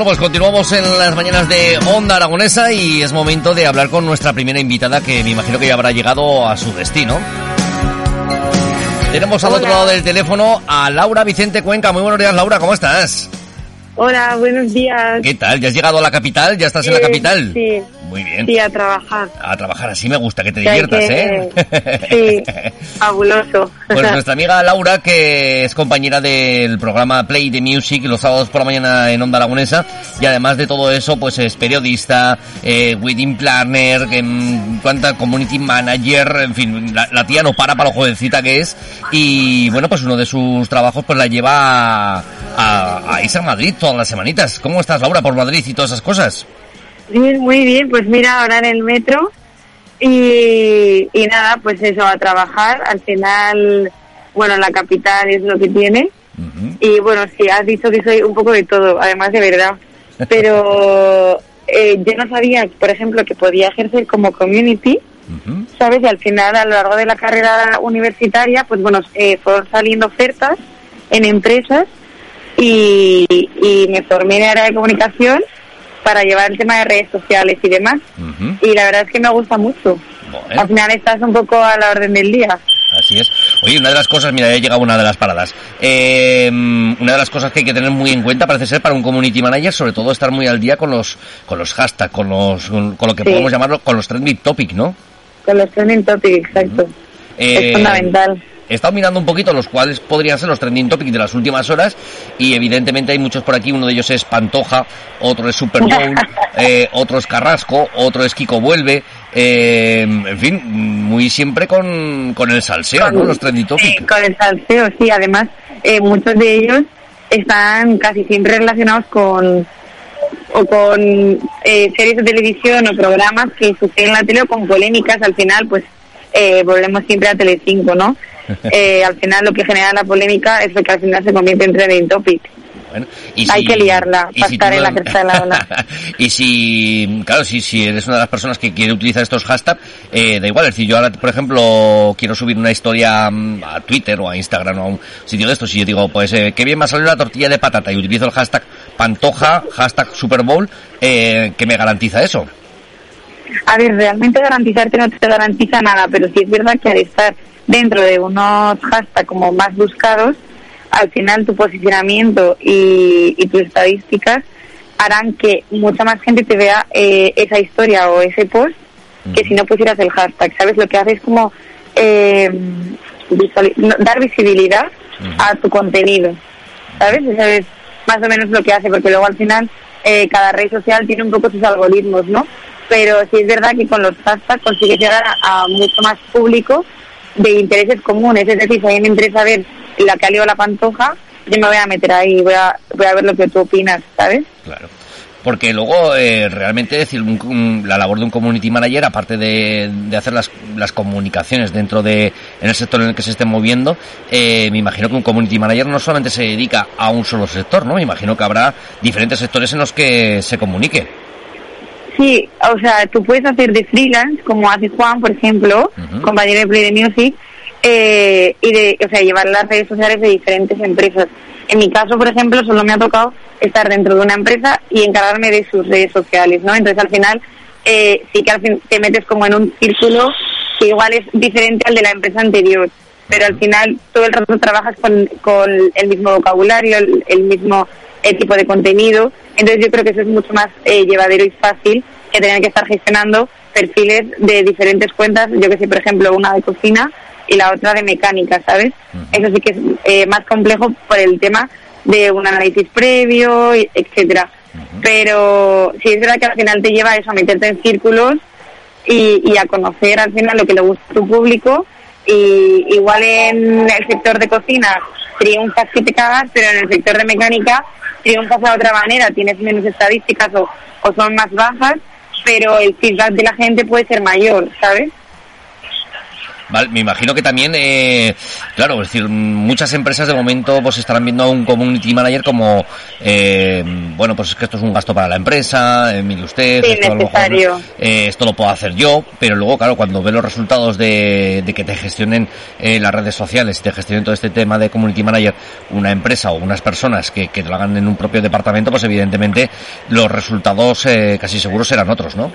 Bueno, pues continuamos en las mañanas de Onda Aragonesa y es momento de hablar con nuestra primera invitada que me imagino que ya habrá llegado a su destino. Tenemos al otro lado del teléfono a Laura Vicente Cuenca. Muy buenos días, Laura, ¿cómo estás? Hola, buenos días. ¿Qué tal? ¿Ya has llegado a la capital? ¿Ya estás en la Eh, capital? Sí, Muy bien. sí, a trabajar. A trabajar así me gusta, que te Que diviertas, que- ¿eh? Sí, fabuloso. Pues nuestra amiga Laura, que es compañera del programa Play the Music los sábados por la mañana en Onda Aragonesa, y además de todo eso, pues es periodista, eh, wedding planner, que, mm, cuanta community manager, en fin, la, la tía no para para lo jovencita que es, y bueno, pues uno de sus trabajos pues la lleva a, a, a irse a Madrid todas las semanitas. ¿Cómo estás, Laura, por Madrid y todas esas cosas? Bien, muy bien, pues mira, ahora en el metro y, y nada, pues eso, a trabajar. Al final, bueno, la capital es lo que tiene. Y bueno, sí, has dicho que soy un poco de todo, además de verdad. Pero eh, yo no sabía, por ejemplo, que podía ejercer como community, ¿sabes? Y al final, a lo largo de la carrera universitaria, pues bueno, eh, fueron saliendo ofertas en empresas y, y me formé en área de comunicación para llevar el tema de redes sociales y demás. Y la verdad es que me gusta mucho. Al final estás un poco a la orden del día. Así es. Oye, una de las cosas, mira, ya llega una de las paradas. Eh, una de las cosas que hay que tener muy en cuenta parece ser para un community manager, sobre todo estar muy al día con los con los hashtags, con los con, con lo que Sí. podemos llamarlo con los trending topic, ¿no? Con los trending topics, exacto. Eh, es fundamental. He estado mirando un poquito los cuales podrían ser los trending topics de las últimas horas y evidentemente hay muchos por aquí. Uno de ellos es Pantoja, otro es Super Bowl, eh, otro es Carrasco, otro es Kiko Vuelve. eh, en fin, muy siempre con, con el salseo, ¿no? Los trending topics. Con el salseo, sí. Además, eh, muchos de ellos están casi siempre relacionados con o con eh, series de televisión o programas que suceden en la tele o con polémicas. Al final, pues eh, volvemos siempre a Telecinco, ¿no? Eh, al final lo que genera la polémica es lo que al final se convierte en trending topic. Bueno, y Hay si- que liarla para si estar tú en la cresta de la ola. y si, claro, si, si eres una de las personas que quiere utilizar estos hashtags, eh, da igual. Es decir, yo ahora, por ejemplo, quiero subir una historia mm, a Twitter o a Instagram o a un sitio de estos y yo digo, pues, eh, qué bien me ha salido la tortilla de patata y utilizo el hashtag Pantoja, hashtag Super Bowl, eh, que me garantiza eso. A ver, realmente garantizarte no te garantiza nada, pero sí es verdad que al estar dentro de unos hashtags como más buscados, al final tu posicionamiento y, y tus estadísticas harán que mucha más gente te vea eh, esa historia o ese post que si no pusieras el hashtag, ¿sabes? Lo que hace es como eh, dar visibilidad a tu contenido, ¿sabes? Eso es más o menos lo que hace, porque luego al final eh, cada red social tiene un poco sus algoritmos, ¿no? Pero sí es verdad que con los hashtags consigues llegar a, mucho más público de intereses comunes. Es decir, si a mí me interesa ver la ha liado la pantoja, yo me voy a meter ahí, voy a, voy a ver lo que tú opinas, ¿sabes? Claro. Porque luego, eh, realmente, decir, un- la labor de un community manager, aparte de, de hacer las, las comunicaciones dentro de, en el sector en el que se esté moviendo, eh, me imagino que un community manager no solamente se dedica a un solo sector, ¿no? Me imagino que habrá diferentes sectores en los que se comunique. Sí, o sea, tú puedes hacer de freelance, como hace Juan, por ejemplo, compañero de Play the Music, eh, y de, o sea, llevar las redes sociales de diferentes empresas. En mi caso, por ejemplo, solo me ha tocado estar dentro de una empresa y encargarme de sus redes sociales, ¿no? Entonces, al final, eh, sí que al fin te metes como en un círculo que igual es diferente al de la empresa anterior. pero al final todo el rato trabajas con, con el mismo vocabulario, el, mismo eh, tipo de contenido, entonces yo creo que eso es mucho más eh, llevadero y fácil que tener que estar gestionando perfiles de diferentes cuentas, yo que sé, por ejemplo, una de cocina y la otra de mecánica, ¿sabes? Eso sí que es eh, más complejo por el tema de un análisis previo, etcétera. Pero sí es verdad que al final te lleva eso, a meterte en círculos y, y a conocer al final lo que le gusta a tu público. Y igual en el sector de cocina triunfas que te cagas, pero en el sector de mecánica triunfas de otra manera, tienes menos estadísticas o, o son más bajas, pero el feedback de la gente puede ser mayor, ¿sabes? Me imagino que también, eh, claro, es decir, muchas empresas de momento pues estarán viendo a un community manager como, eh, bueno, pues es que esto es un gasto para la empresa, eh, mire usted, esto, lo esto lo puedo hacer yo, pero luego, claro, cuando ve los resultados de, que te gestionen las redes sociales y te gestionen todo este tema de community manager una empresa o unas personas que, que lo hagan en un propio departamento, pues evidentemente los resultados casi seguros serán otros, ¿no?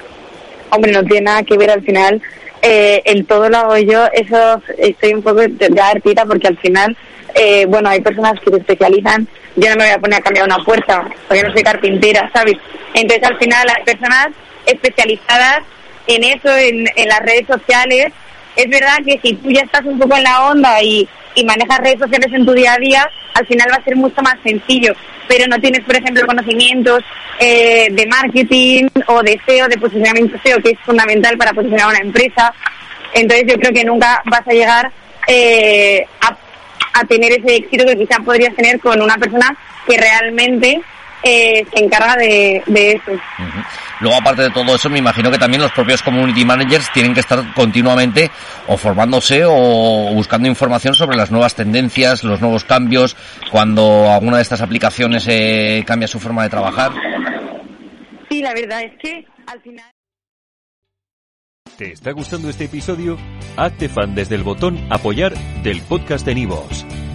Hombre, no tiene nada que ver al final eh, en todo lo hago yo, eso estoy un poco de artita porque al final, eh, bueno, hay personas que se especializan, yo no me voy a poner a cambiar una puerta, porque no soy carpintera, ¿sabes? Entonces al final hay personas especializadas en eso, en, en las redes sociales. Es verdad que si tú ya estás un poco en la onda y, y manejas redes sociales en tu día a día, al final va a ser mucho más sencillo. Pero no tienes, por ejemplo, conocimientos eh, de marketing o de SEO, de posicionamiento SEO, que es fundamental para posicionar una empresa. Entonces yo creo que nunca vas a llegar eh, a, tener ese éxito que quizás podrías tener con una persona que realmente eh, se encarga de, eso. Luego, aparte de todo eso, me imagino que también los propios community managers tienen que estar continuamente o formándose o buscando información sobre las nuevas tendencias, los nuevos cambios, cuando alguna de estas aplicaciones eh, cambia su forma de trabajar. Sí, la verdad es que al final... ¿Te está gustando este episodio? Hazte fan desde el botón apoyar del podcast de Nivos.